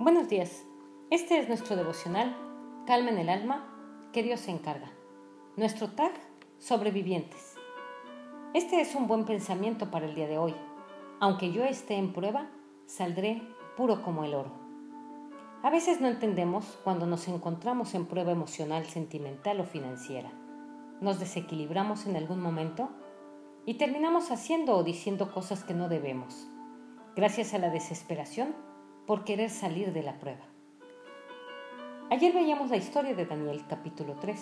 Buenos días. Este es nuestro devocional, Calma en el alma, que Dios se encarga. Nuestro tag, sobrevivientes. Este es un buen pensamiento para el día de hoy. Aunque yo esté en prueba, saldré puro como el oro. A veces no entendemos cuando nos encontramos en prueba emocional, sentimental o financiera. Nos desequilibramos en algún momento y terminamos haciendo o diciendo cosas que no debemos, gracias a la desesperación por querer salir de la prueba. Ayer veíamos la historia de Daniel capítulo 3,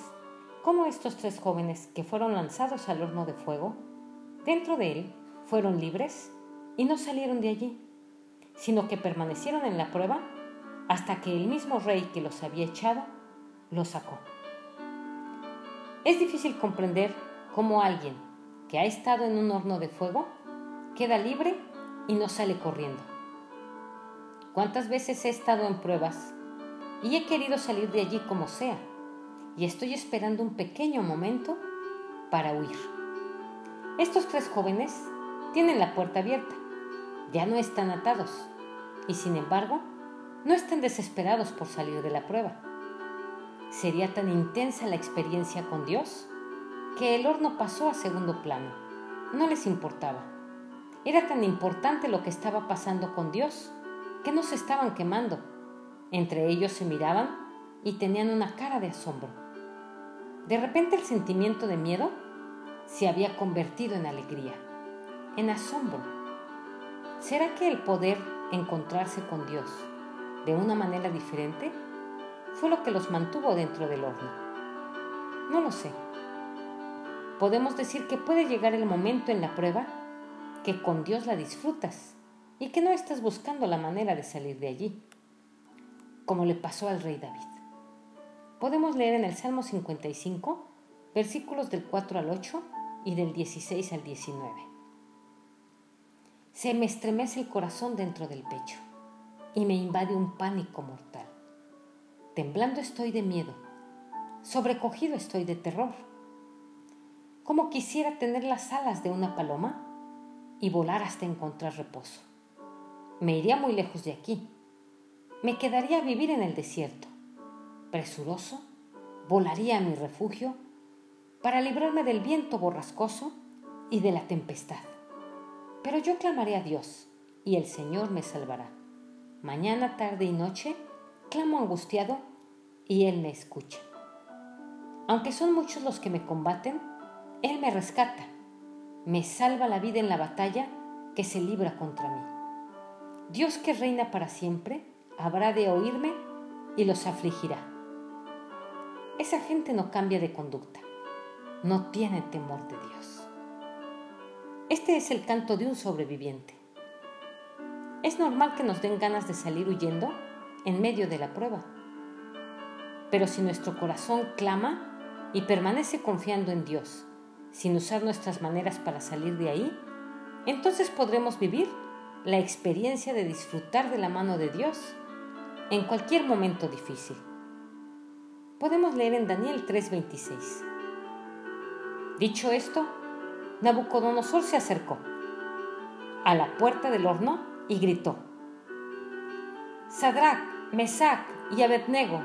cómo estos tres jóvenes que fueron lanzados al horno de fuego, dentro de él fueron libres y no salieron de allí, sino que permanecieron en la prueba hasta que el mismo rey que los había echado los sacó. Es difícil comprender cómo alguien que ha estado en un horno de fuego queda libre y no sale corriendo cuántas veces he estado en pruebas y he querido salir de allí como sea, y estoy esperando un pequeño momento para huir. Estos tres jóvenes tienen la puerta abierta, ya no están atados, y sin embargo, no están desesperados por salir de la prueba. Sería tan intensa la experiencia con Dios que el horno pasó a segundo plano. No les importaba. Era tan importante lo que estaba pasando con Dios que no se estaban quemando. Entre ellos se miraban y tenían una cara de asombro. De repente el sentimiento de miedo se había convertido en alegría, en asombro. ¿Será que el poder encontrarse con Dios de una manera diferente fue lo que los mantuvo dentro del horno? No lo sé. Podemos decir que puede llegar el momento en la prueba que con Dios la disfrutas y que no estás buscando la manera de salir de allí, como le pasó al rey David. Podemos leer en el Salmo 55, versículos del 4 al 8 y del 16 al 19. Se me estremece el corazón dentro del pecho y me invade un pánico mortal. Temblando estoy de miedo, sobrecogido estoy de terror. Como quisiera tener las alas de una paloma y volar hasta encontrar reposo me iría muy lejos de aquí. Me quedaría a vivir en el desierto. Presuroso, volaría a mi refugio para librarme del viento borrascoso y de la tempestad. Pero yo clamaré a Dios y el Señor me salvará. Mañana, tarde y noche, clamo angustiado y Él me escucha. Aunque son muchos los que me combaten, Él me rescata, me salva la vida en la batalla que se libra contra mí. Dios que reina para siempre habrá de oírme y los afligirá. Esa gente no cambia de conducta, no tiene temor de Dios. Este es el canto de un sobreviviente. Es normal que nos den ganas de salir huyendo en medio de la prueba. Pero si nuestro corazón clama y permanece confiando en Dios, sin usar nuestras maneras para salir de ahí, entonces podremos vivir la experiencia de disfrutar de la mano de Dios en cualquier momento difícil. Podemos leer en Daniel 3:26. Dicho esto, Nabucodonosor se acercó a la puerta del horno y gritó: Sadrach, Mesach y Abednego,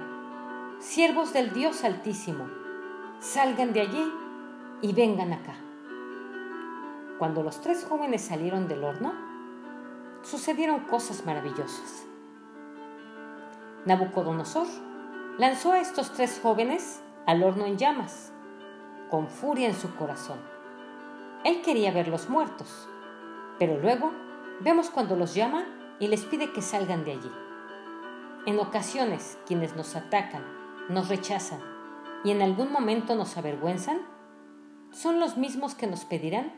siervos del Dios Altísimo, salgan de allí y vengan acá. Cuando los tres jóvenes salieron del horno, sucedieron cosas maravillosas. Nabucodonosor lanzó a estos tres jóvenes al horno en llamas, con furia en su corazón. Él quería verlos muertos, pero luego vemos cuando los llama y les pide que salgan de allí. En ocasiones, quienes nos atacan, nos rechazan y en algún momento nos avergüenzan, son los mismos que nos pedirán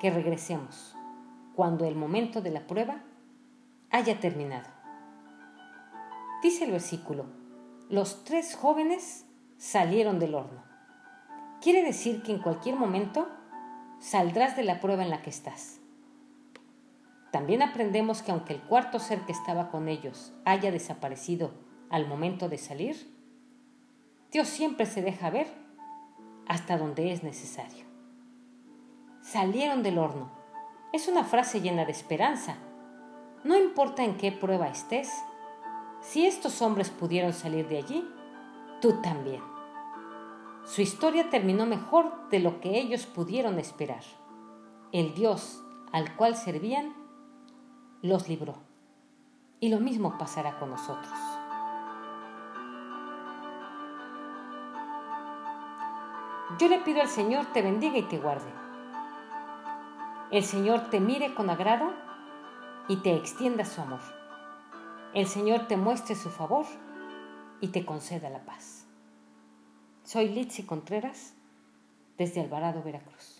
que regresemos cuando el momento de la prueba haya terminado. Dice el versículo, los tres jóvenes salieron del horno. Quiere decir que en cualquier momento saldrás de la prueba en la que estás. También aprendemos que aunque el cuarto ser que estaba con ellos haya desaparecido al momento de salir, Dios siempre se deja ver hasta donde es necesario. Salieron del horno. Es una frase llena de esperanza no importa en qué prueba estés, Si estos hombres pudieron salir de allí, tú también. Su historia terminó mejor de lo que ellos pudieron esperar. El Dios al cual servían los libró. Y lo mismo pasará con nosotros. Yo le pido al Señor te bendiga y te guarde. El Señor te mire con agrado y te extienda su amor. El Señor te muestre su favor y te conceda la paz. Soy Litsi Contreras desde Alvarado, Veracruz.